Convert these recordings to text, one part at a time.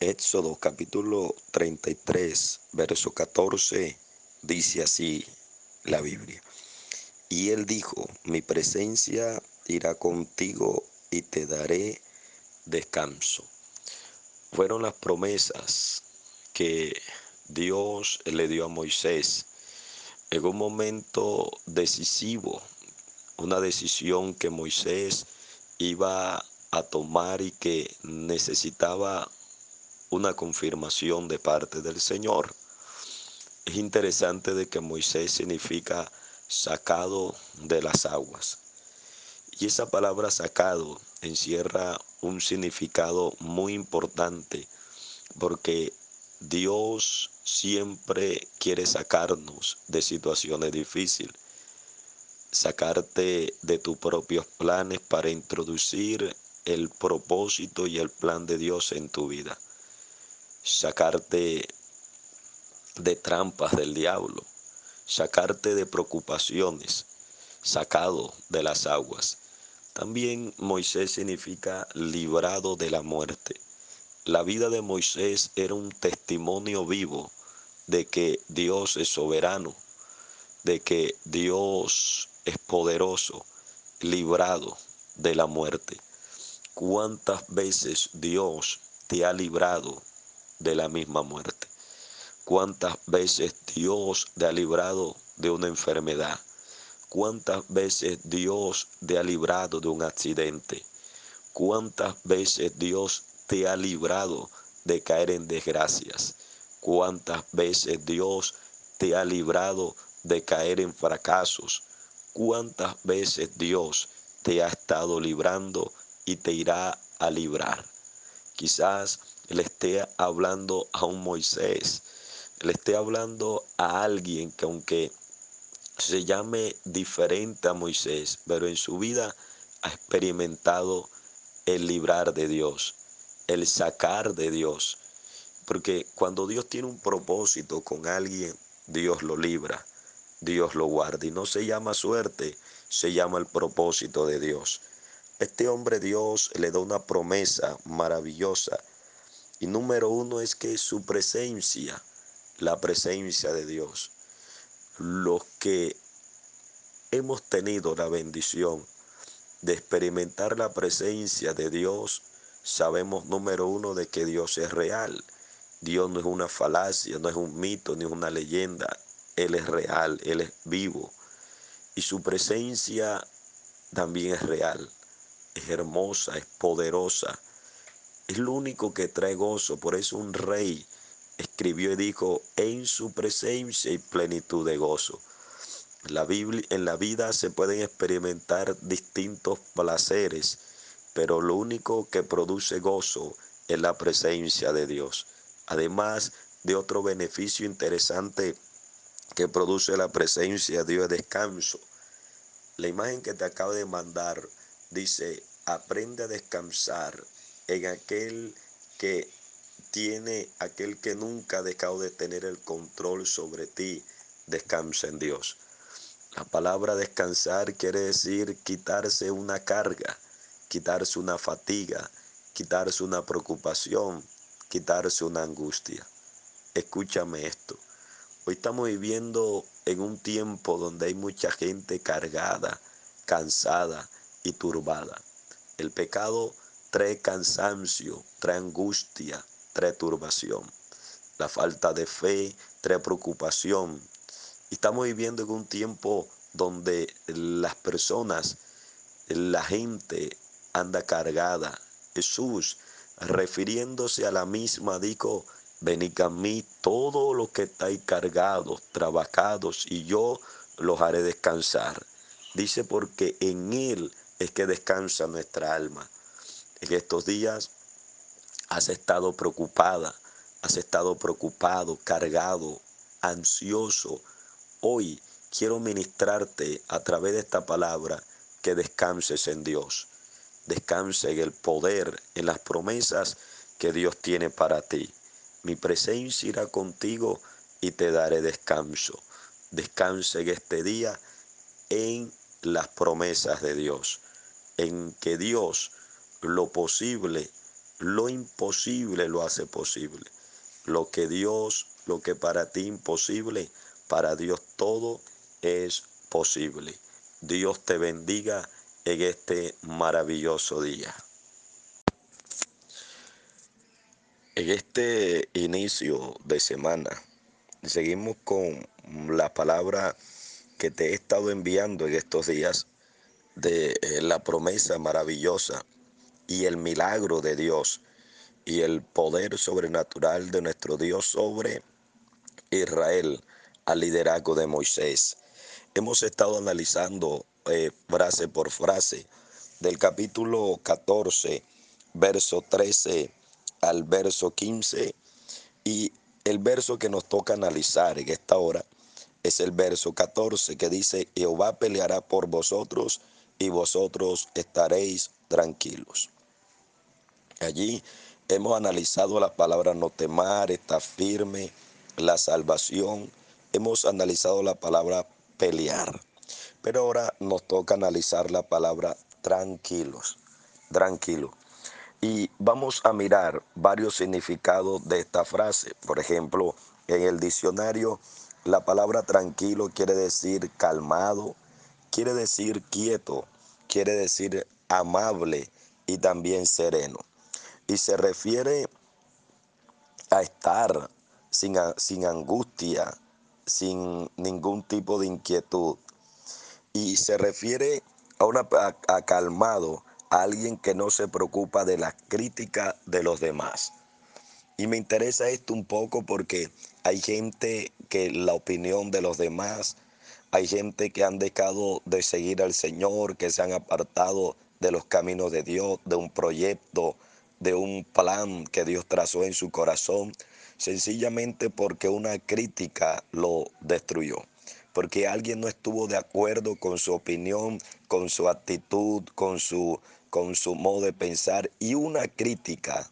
Éxodo capítulo 33, verso 14, dice así la Biblia. Y él dijo, mi presencia irá contigo y te daré descanso. Fueron las promesas que Dios le dio a Moisés en un momento decisivo, una decisión que Moisés iba a tomar y que necesitaba una confirmación de parte del Señor. Es interesante de que Moisés significa sacado de las aguas. Y esa palabra sacado encierra un significado muy importante porque Dios siempre quiere sacarnos de situaciones difíciles, sacarte de tus propios planes para introducir el propósito y el plan de Dios en tu vida sacarte de trampas del diablo, sacarte de preocupaciones, sacado de las aguas. También Moisés significa librado de la muerte. La vida de Moisés era un testimonio vivo de que Dios es soberano, de que Dios es poderoso, librado de la muerte. ¿Cuántas veces Dios te ha librado de la misma muerte. ¿Cuántas veces Dios te ha librado de una enfermedad? ¿Cuántas veces Dios te ha librado de un accidente? ¿Cuántas veces Dios te ha librado de caer en desgracias? ¿Cuántas veces Dios te ha librado de caer en fracasos? ¿Cuántas veces Dios te ha estado librando y te irá a librar? Quizás le esté hablando a un Moisés, le esté hablando a alguien que aunque se llame diferente a Moisés, pero en su vida ha experimentado el librar de Dios, el sacar de Dios. Porque cuando Dios tiene un propósito con alguien, Dios lo libra, Dios lo guarda. Y no se llama suerte, se llama el propósito de Dios. Este hombre Dios le da una promesa maravillosa y número uno es que su presencia, la presencia de Dios, los que hemos tenido la bendición de experimentar la presencia de Dios, sabemos número uno de que Dios es real. Dios no es una falacia, no es un mito, ni una leyenda. Él es real, Él es vivo. Y su presencia también es real, es hermosa, es poderosa es lo único que trae gozo. Por eso un rey escribió y dijo, en su presencia y plenitud de gozo. La Biblia, en la vida se pueden experimentar distintos placeres, pero lo único que produce gozo es la presencia de Dios. Además de otro beneficio interesante que produce la presencia de Dios es descanso. La imagen que te acabo de mandar dice, aprende a descansar en aquel que tiene, aquel que nunca ha dejado de tener el control sobre ti, descansa en Dios. La palabra descansar quiere decir quitarse una carga, quitarse una fatiga, quitarse una preocupación, quitarse una angustia. Escúchame esto. Hoy estamos viviendo en un tiempo donde hay mucha gente cargada, cansada y turbada. El pecado trae cansancio, trae angustia, trae turbación. La falta de fe trae preocupación. estamos viviendo en un tiempo donde las personas, la gente anda cargada. Jesús, refiriéndose a la misma, dijo, venid a mí todos los que estáis cargados, trabajados, y yo los haré descansar. Dice porque en Él es que descansa nuestra alma en estos días has estado preocupada, has estado preocupado, cargado, ansioso. Hoy quiero ministrarte a través de esta palabra que descanses en Dios. Descanse en el poder, en las promesas que Dios tiene para ti. Mi presencia irá contigo y te daré descanso. Descanse en este día en las promesas de Dios, en que Dios lo posible lo imposible lo hace posible. Lo que Dios, lo que para ti imposible, para Dios todo es posible. Dios te bendiga en este maravilloso día. En este inicio de semana, seguimos con la palabra que te he estado enviando en estos días de eh, la promesa maravillosa y el milagro de Dios y el poder sobrenatural de nuestro Dios sobre Israel al liderazgo de Moisés. Hemos estado analizando eh, frase por frase del capítulo 14, verso 13 al verso 15 y el verso que nos toca analizar en esta hora es el verso 14 que dice, Jehová peleará por vosotros y vosotros estaréis tranquilos. Allí hemos analizado la palabra no temar, está firme, la salvación. Hemos analizado la palabra pelear. Pero ahora nos toca analizar la palabra tranquilos, tranquilo. Y vamos a mirar varios significados de esta frase. Por ejemplo, en el diccionario, la palabra tranquilo quiere decir calmado, quiere decir quieto, quiere decir amable y también sereno. Y se refiere a estar sin, sin angustia, sin ningún tipo de inquietud. Y se refiere a, una, a, calmado, a alguien que no se preocupa de la crítica de los demás. Y me interesa esto un poco porque hay gente que la opinión de los demás, hay gente que han dejado de seguir al Señor, que se han apartado de los caminos de Dios, de un proyecto, de un plan que Dios trazó en su corazón, sencillamente porque una crítica lo destruyó, porque alguien no estuvo de acuerdo con su opinión, con su actitud, con su, con su modo de pensar y una crítica,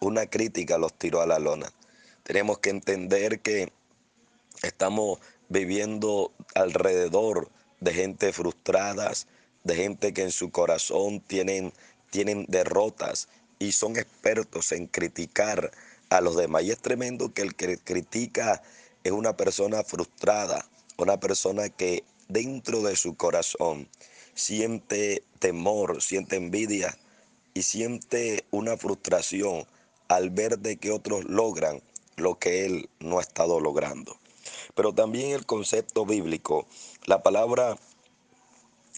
una crítica los tiró a la lona. Tenemos que entender que estamos viviendo alrededor de gente frustradas, de gente que en su corazón tienen, tienen derrotas y son expertos en criticar a los demás. Y es tremendo que el que critica es una persona frustrada, una persona que dentro de su corazón siente temor, siente envidia y siente una frustración al ver de que otros logran lo que él no ha estado logrando. Pero también el concepto bíblico, la palabra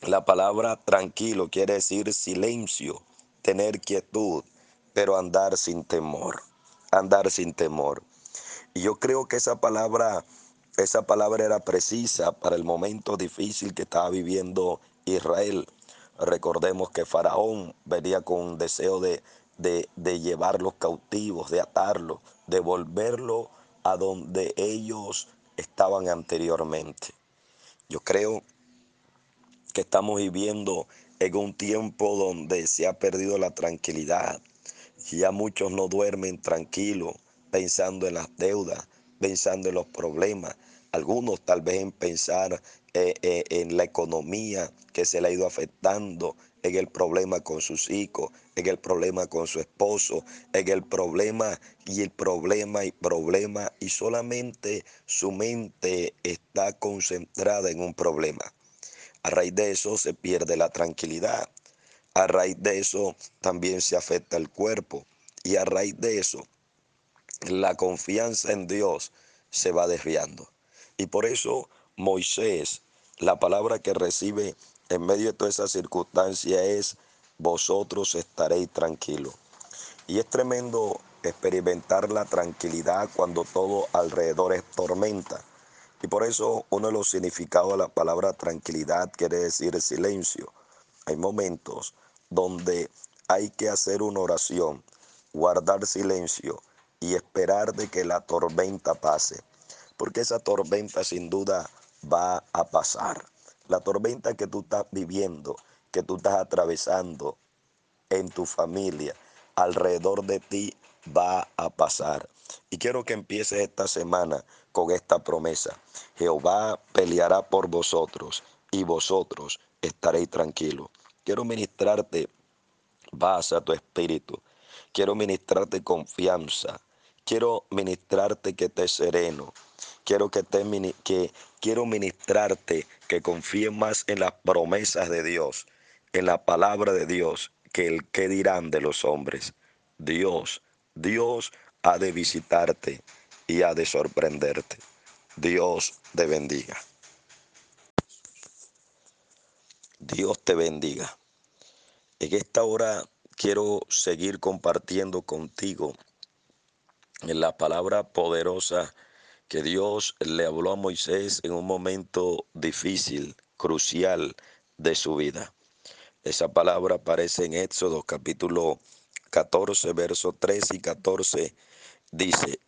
la palabra tranquilo quiere decir silencio, tener quietud, pero andar sin temor, andar sin temor. Y yo creo que esa palabra esa palabra era precisa para el momento difícil que estaba viviendo Israel. Recordemos que Faraón venía con un deseo de, de, de llevarlos cautivos, de atarlos, de volverlos a donde ellos estaban anteriormente. Yo creo que estamos viviendo en un tiempo donde se ha perdido la tranquilidad. Ya muchos no duermen tranquilos pensando en las deudas, pensando en los problemas. Algunos tal vez en pensar eh, eh, en la economía que se le ha ido afectando, en el problema con sus hijos, en el problema con su esposo, en el problema y el problema y problema y solamente su mente está concentrada en un problema. A raíz de eso se pierde la tranquilidad. A raíz de eso también se afecta el cuerpo. Y a raíz de eso la confianza en Dios se va desviando. Y por eso Moisés, la palabra que recibe en medio de toda esa circunstancia es, vosotros estaréis tranquilos. Y es tremendo experimentar la tranquilidad cuando todo alrededor es tormenta. Y por eso uno de los significados de la palabra tranquilidad quiere decir silencio. Hay momentos donde hay que hacer una oración, guardar silencio y esperar de que la tormenta pase. Porque esa tormenta sin duda va a pasar. La tormenta que tú estás viviendo, que tú estás atravesando en tu familia, alrededor de ti, va a pasar. Y quiero que empieces esta semana con esta promesa. Jehová peleará por vosotros y vosotros estaréis tranquilos. Quiero ministrarte, vas a tu espíritu. quiero ministrarte confianza, quiero ministrarte que te sereno, quiero que te que quiero ministrarte que confíe más en las promesas de Dios, en la palabra de Dios, que el que dirán de los hombres. Dios, Dios ha de visitarte y ha de sorprenderte. Dios te bendiga. Dios te bendiga. En esta hora quiero seguir compartiendo contigo en la palabra poderosa que Dios le habló a Moisés en un momento difícil, crucial de su vida. Esa palabra aparece en Éxodo capítulo 14, verso 3 y 14. Dice,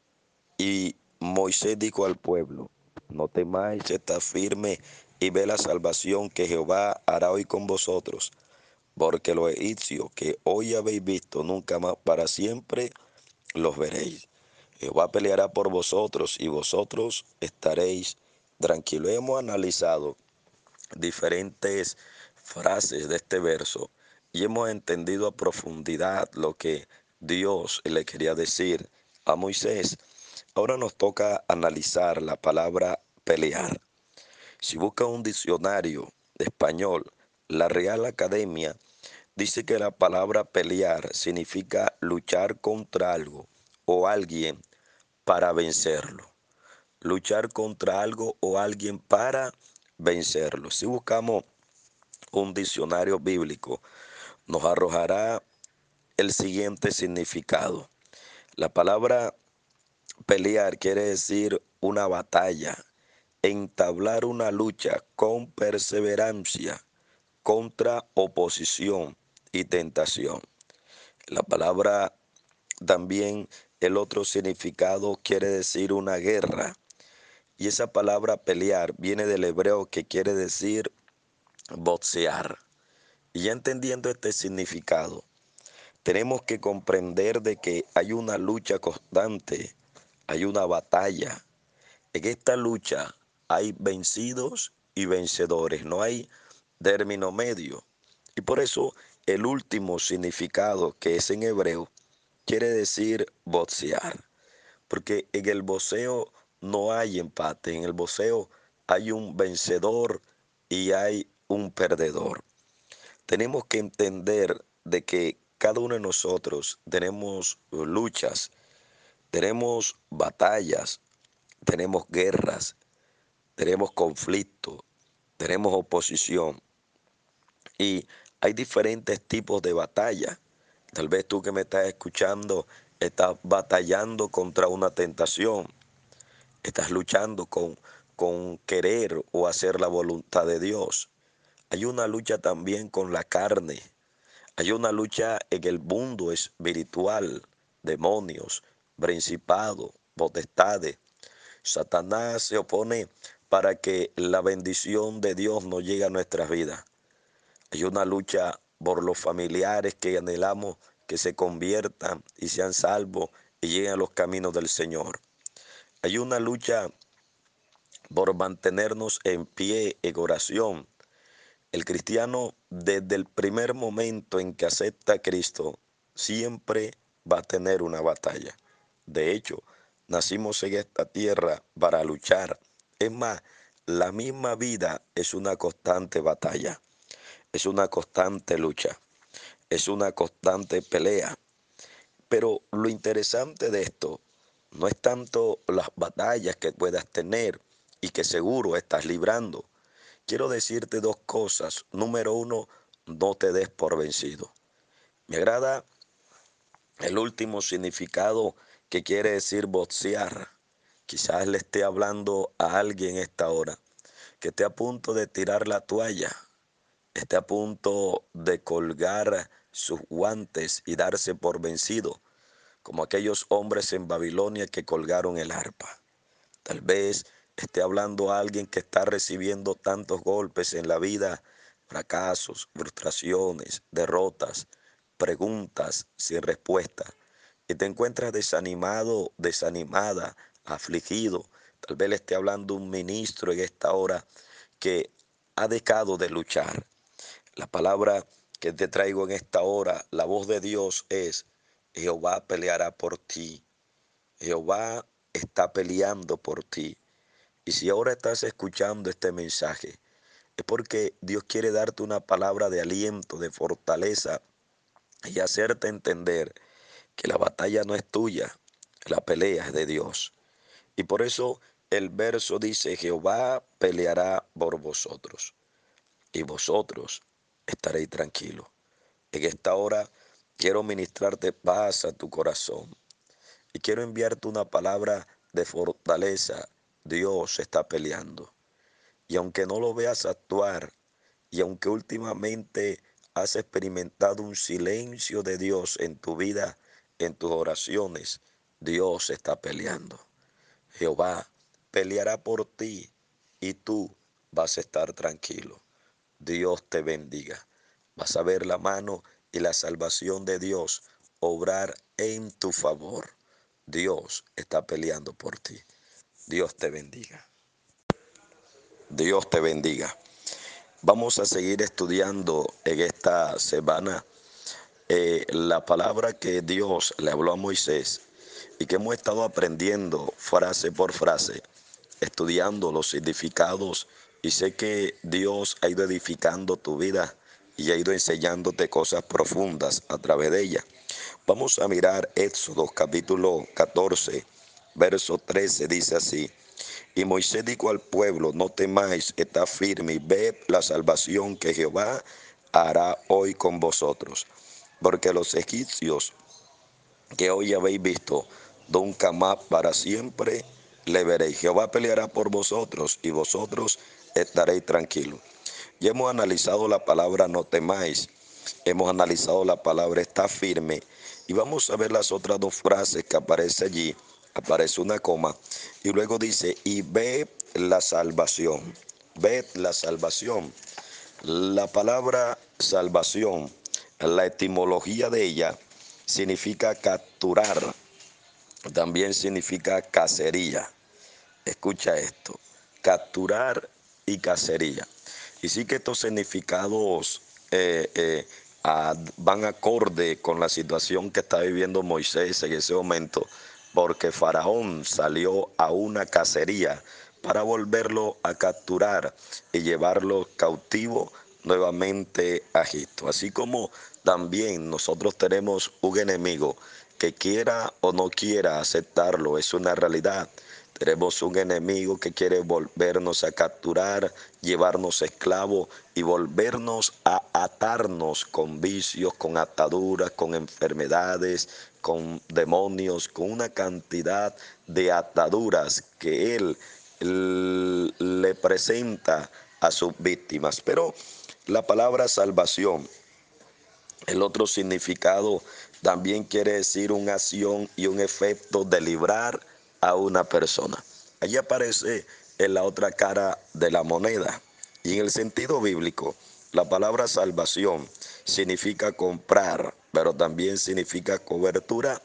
y Moisés dijo al pueblo, no temáis, está firme y ve la salvación que Jehová hará hoy con vosotros, porque los egipcios que hoy habéis visto nunca más para siempre los veréis. Jehová peleará por vosotros y vosotros estaréis tranquilos. Hemos analizado diferentes frases de este verso y hemos entendido a profundidad lo que Dios le quería decir a Moisés. Ahora nos toca analizar la palabra pelear. Si busca un diccionario de español, la Real Academia dice que la palabra pelear significa luchar contra algo o alguien para vencerlo. Luchar contra algo o alguien para vencerlo. Si buscamos un diccionario bíblico, nos arrojará el siguiente significado. La palabra pelear quiere decir una batalla, entablar una lucha con perseverancia contra oposición y tentación. La palabra también el otro significado quiere decir una guerra. Y esa palabra pelear viene del hebreo que quiere decir boxear. Y ya entendiendo este significado, tenemos que comprender de que hay una lucha constante, hay una batalla. En esta lucha hay vencidos y vencedores, no hay término medio. Y por eso el último significado que es en hebreo quiere decir boxear, porque en el boxeo no hay empate, en el boxeo hay un vencedor y hay un perdedor. Tenemos que entender de que cada uno de nosotros tenemos luchas, tenemos batallas, tenemos guerras, tenemos conflicto, tenemos oposición y hay diferentes tipos de batalla. Tal vez tú que me estás escuchando estás batallando contra una tentación. Estás luchando con, con querer o hacer la voluntad de Dios. Hay una lucha también con la carne. Hay una lucha en el mundo espiritual, demonios, principados, potestades. Satanás se opone para que la bendición de Dios no llegue a nuestras vidas. Hay una lucha por los familiares que anhelamos que se conviertan y sean salvos y lleguen a los caminos del Señor. Hay una lucha por mantenernos en pie en oración. El cristiano desde el primer momento en que acepta a Cristo siempre va a tener una batalla. De hecho, nacimos en esta tierra para luchar. Es más, la misma vida es una constante batalla es una constante lucha, es una constante pelea. Pero lo interesante de esto no es tanto las batallas que puedas tener y que seguro estás librando. Quiero decirte dos cosas. Número uno, no te des por vencido. Me agrada el último significado que quiere decir boxear. Quizás le esté hablando a alguien esta hora que esté a punto de tirar la toalla, esté a punto de colgar sus guantes y darse por vencido, como aquellos hombres en Babilonia que colgaron el arpa. Tal vez esté hablando alguien que está recibiendo tantos golpes en la vida, fracasos, frustraciones, derrotas, preguntas sin respuesta, y te encuentras desanimado, desanimada, afligido. Tal vez le esté hablando un ministro en esta hora que ha dejado de luchar, la palabra que te traigo en esta hora, la voz de Dios es, Jehová peleará por ti. Jehová está peleando por ti. Y si ahora estás escuchando este mensaje, es porque Dios quiere darte una palabra de aliento, de fortaleza y hacerte entender que la batalla no es tuya, la pelea es de Dios. Y por eso el verso dice, Jehová peleará por vosotros y vosotros estaréis tranquilos. En esta hora quiero ministrarte paz a tu corazón y quiero enviarte una palabra de fortaleza. Dios está peleando. Y aunque no lo veas actuar, y aunque últimamente has experimentado un silencio de Dios en tu vida, en tus oraciones, Dios está peleando. Jehová peleará por ti y tú vas a estar tranquilo. Dios te bendiga. Vas a ver la mano y la salvación de Dios obrar en tu favor. Dios está peleando por ti. Dios te bendiga. Dios te bendiga. Vamos a seguir estudiando en esta semana eh, la palabra que Dios le habló a Moisés y que hemos estado aprendiendo frase por frase, estudiando los significados y sé que Dios ha ido edificando tu vida y ha ido enseñándote cosas profundas a través de ella. Vamos a mirar Éxodo capítulo 14, verso 13, dice así. Y Moisés dijo al pueblo, no temáis, está firme y ved la salvación que Jehová hará hoy con vosotros. Porque los egipcios que hoy habéis visto, nunca más para siempre le veréis. Jehová peleará por vosotros y vosotros estaréis tranquilos. Ya hemos analizado la palabra no temáis, hemos analizado la palabra está firme y vamos a ver las otras dos frases que aparece allí aparece una coma y luego dice, y ve la salvación, ve la salvación. La palabra salvación, la etimología de ella significa capturar, también significa cacería. Escucha esto, capturar y cacería. Y sí que estos significados eh, eh, van acorde con la situación que está viviendo Moisés en ese momento porque Faraón salió a una cacería para volverlo a capturar y llevarlo cautivo nuevamente a Egipto. Así como también nosotros tenemos un enemigo que quiera o no quiera aceptarlo, es una realidad. Tenemos un enemigo que quiere volvernos a capturar, llevarnos esclavos y volvernos a atarnos con vicios, con ataduras, con enfermedades, con demonios, con una cantidad de ataduras que él, le presenta a sus víctimas. Pero la palabra salvación, el otro significado también quiere decir una acción y un efecto de librar a una persona. Allí aparece en la otra cara de la moneda. Y en el sentido bíblico, la palabra salvación significa comprar, pero también significa cobertura.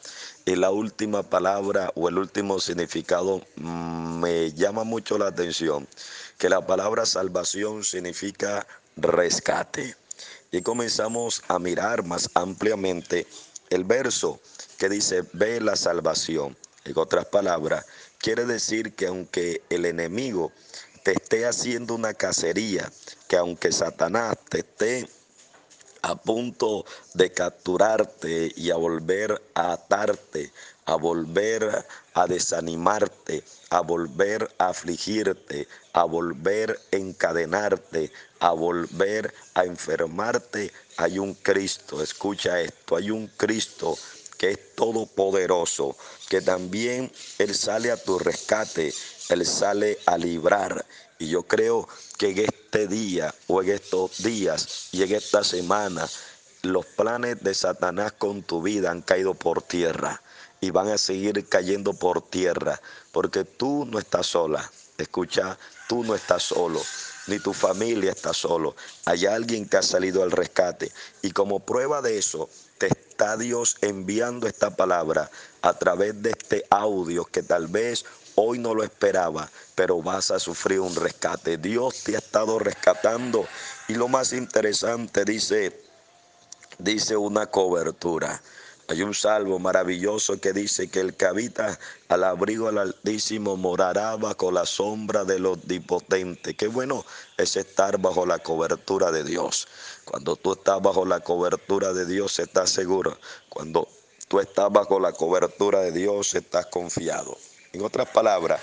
Y la última palabra o el último significado mm, me llama mucho la atención, que la palabra salvación significa rescate. Y comenzamos a mirar más ampliamente el verso que dice, ve la salvación. En otras palabras, quiere decir que aunque el enemigo te esté haciendo una cacería, que aunque Satanás te esté a punto de capturarte y a volver a atarte, a volver a desanimarte, a volver a afligirte, a volver a encadenarte, a volver a enfermarte, hay un Cristo, escucha esto, hay un Cristo que es todopoderoso, que también Él sale a tu rescate, Él sale a librar. Y yo creo que en este día o en estos días y en esta semana, los planes de Satanás con tu vida han caído por tierra y van a seguir cayendo por tierra, porque tú no estás sola. Escucha, tú no estás solo, ni tu familia está solo. Hay alguien que ha salido al rescate. Y como prueba de eso, está Dios enviando esta palabra a través de este audio que tal vez hoy no lo esperaba, pero vas a sufrir un rescate. Dios te ha estado rescatando. Y lo más interesante dice, dice una cobertura. Hay un salvo maravilloso que dice que el que habita al abrigo del Altísimo morará bajo la sombra del Omnipotente. Qué bueno es estar bajo la cobertura de Dios. Cuando tú estás bajo la cobertura de Dios, estás seguro. Cuando tú estás bajo la cobertura de Dios, estás confiado. En otras palabras,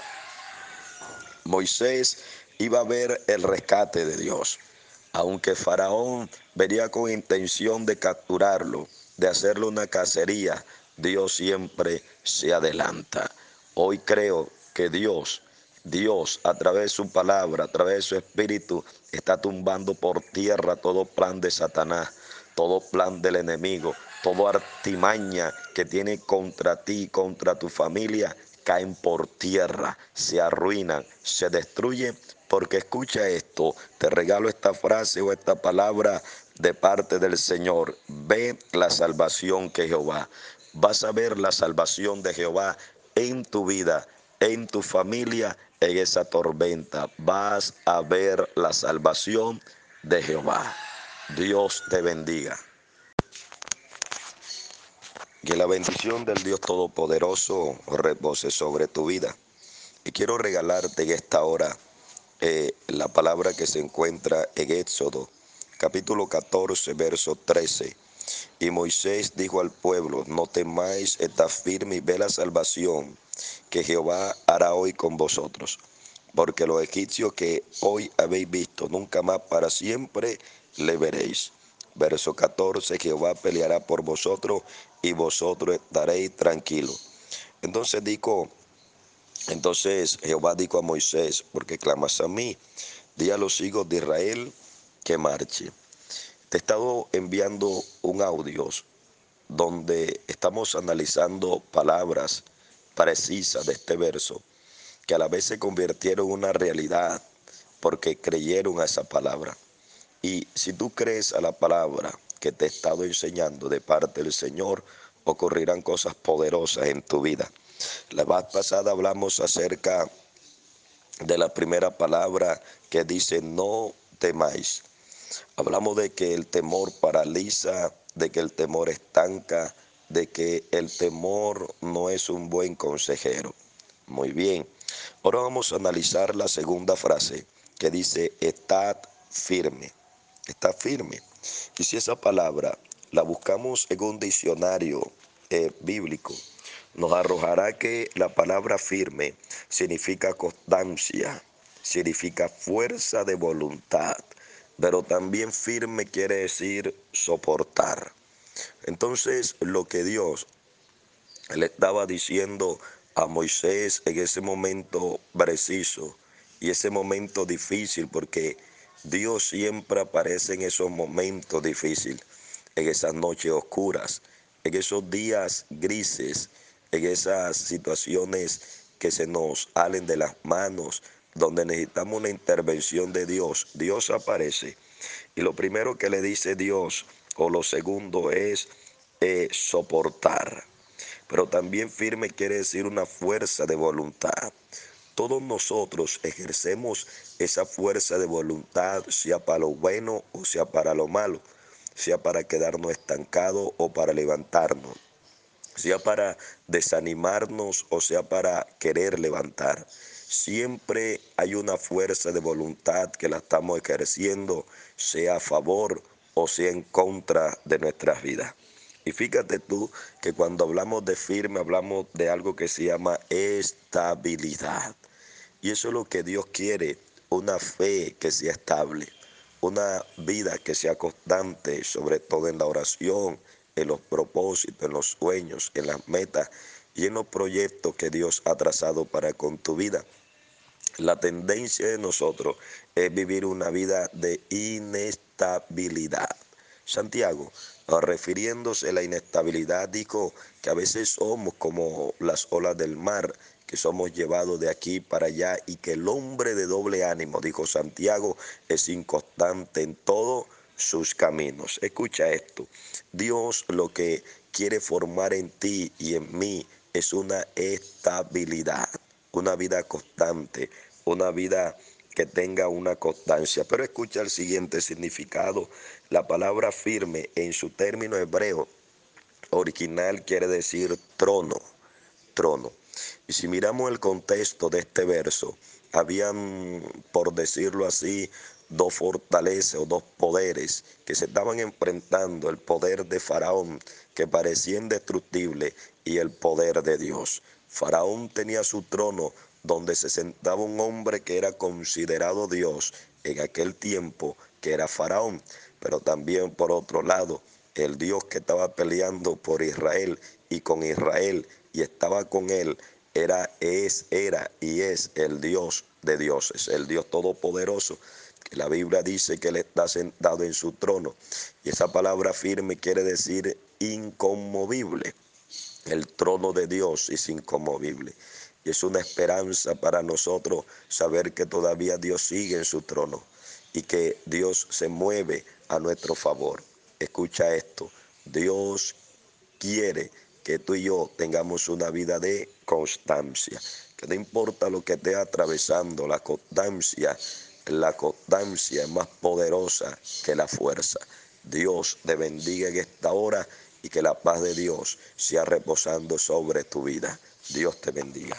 Moisés iba a ver el rescate de Dios. Aunque Faraón venía con intención de capturarlo, de hacerle una cacería, Dios siempre se adelanta. Hoy creo que Dios, Dios a través de su palabra, a través de su espíritu, está tumbando por tierra todo plan de Satanás, todo plan del enemigo, toda artimaña que tiene contra ti, contra tu familia, caen por tierra, se arruinan, se destruyen. Porque escucha esto, te regalo esta frase o esta palabra de parte del Señor. Ve la salvación que Jehová. Vas a ver la salvación de Jehová en tu vida, en tu familia, en esa tormenta. Vas a ver la salvación de Jehová. Dios te bendiga. Que la bendición del Dios Todopoderoso repose sobre tu vida. Y quiero regalarte en esta hora eh, la palabra que se encuentra en Éxodo, capítulo 14, verso 13. Y Moisés dijo al pueblo, no temáis, está firme y ve la salvación que Jehová hará hoy con vosotros. Porque los egipcios que hoy habéis visto, nunca más para siempre le veréis. Verso 14, Jehová peleará por vosotros y vosotros estaréis tranquilos. Entonces dijo, entonces Jehová dijo a Moisés, porque clamas a mí, di a los hijos de Israel que marche. Te he estado enviando un audio donde estamos analizando palabras precisas de este verso que a la vez se convirtieron en una realidad porque creyeron a esa palabra. Y si tú crees a la palabra que te he estado enseñando de parte del Señor, ocurrirán cosas poderosas en tu vida. La vez pasada hablamos acerca de la primera palabra que dice no temáis. Hablamos de que el temor paraliza, de que el temor estanca, de que el temor no es un buen consejero. Muy bien. Ahora vamos a analizar la segunda frase que dice, estad firme está firme. Y si esa palabra la buscamos en un diccionario eh, bíblico, nos arrojará que la palabra firme significa constancia, significa fuerza de voluntad, pero también firme quiere decir soportar. Entonces lo que Dios le estaba diciendo a Moisés en ese momento preciso y ese momento difícil, porque Dios siempre aparece en esos momentos difíciles, en esas noches oscuras, en esos días grises, en esas situaciones que se nos salen de las manos, donde necesitamos una intervención de Dios. Dios aparece. Y lo primero que le dice Dios, o lo segundo, es eh, soportar. Pero también firme quiere decir una fuerza de voluntad. Todos nosotros ejercemos esa fuerza de voluntad, sea para lo bueno o sea para lo malo, sea para quedarnos estancados o para levantarnos, sea para desanimarnos o sea para querer levantar. Siempre hay una fuerza de voluntad que la estamos ejerciendo, sea a favor o sea en contra de nuestras vidas. Y fíjate tú que cuando hablamos de firme, hablamos de algo que se llama estabilidad. Y eso es lo que Dios quiere, una fe que sea estable, una vida que sea constante, sobre todo en la oración, en los propósitos, en los sueños, en las metas y en los proyectos que Dios ha trazado para con tu vida. La tendencia de nosotros es vivir una vida de inestabilidad. Santiago, refiriéndose a la inestabilidad, dijo que a veces somos como las olas del mar, que somos llevados de aquí para allá y que el hombre de doble ánimo, dijo Santiago, es inconstante en todos sus caminos. Escucha esto, Dios lo que quiere formar en ti y en mí es una estabilidad, una vida constante, una vida que tenga una constancia. Pero escucha el siguiente significado. La palabra firme en su término hebreo original quiere decir trono, trono. Y si miramos el contexto de este verso, habían, por decirlo así, dos fortalezas o dos poderes que se estaban enfrentando, el poder de Faraón, que parecía indestructible, y el poder de Dios. Faraón tenía su trono donde se sentaba un hombre que era considerado Dios en aquel tiempo, que era Faraón, pero también por otro lado, el Dios que estaba peleando por Israel y con Israel y estaba con él, era, es, era y es el Dios de dioses, el Dios todopoderoso, que la Biblia dice que él está sentado en su trono. Y esa palabra firme quiere decir inconmovible. El trono de Dios es inconmovible. Y es una esperanza para nosotros saber que todavía Dios sigue en su trono y que Dios se mueve a nuestro favor. Escucha esto, Dios quiere que tú y yo tengamos una vida de constancia, que no importa lo que esté atravesando, la constancia, la constancia es más poderosa que la fuerza. Dios te bendiga en esta hora y que la paz de Dios sea reposando sobre tu vida. Dios te bendiga.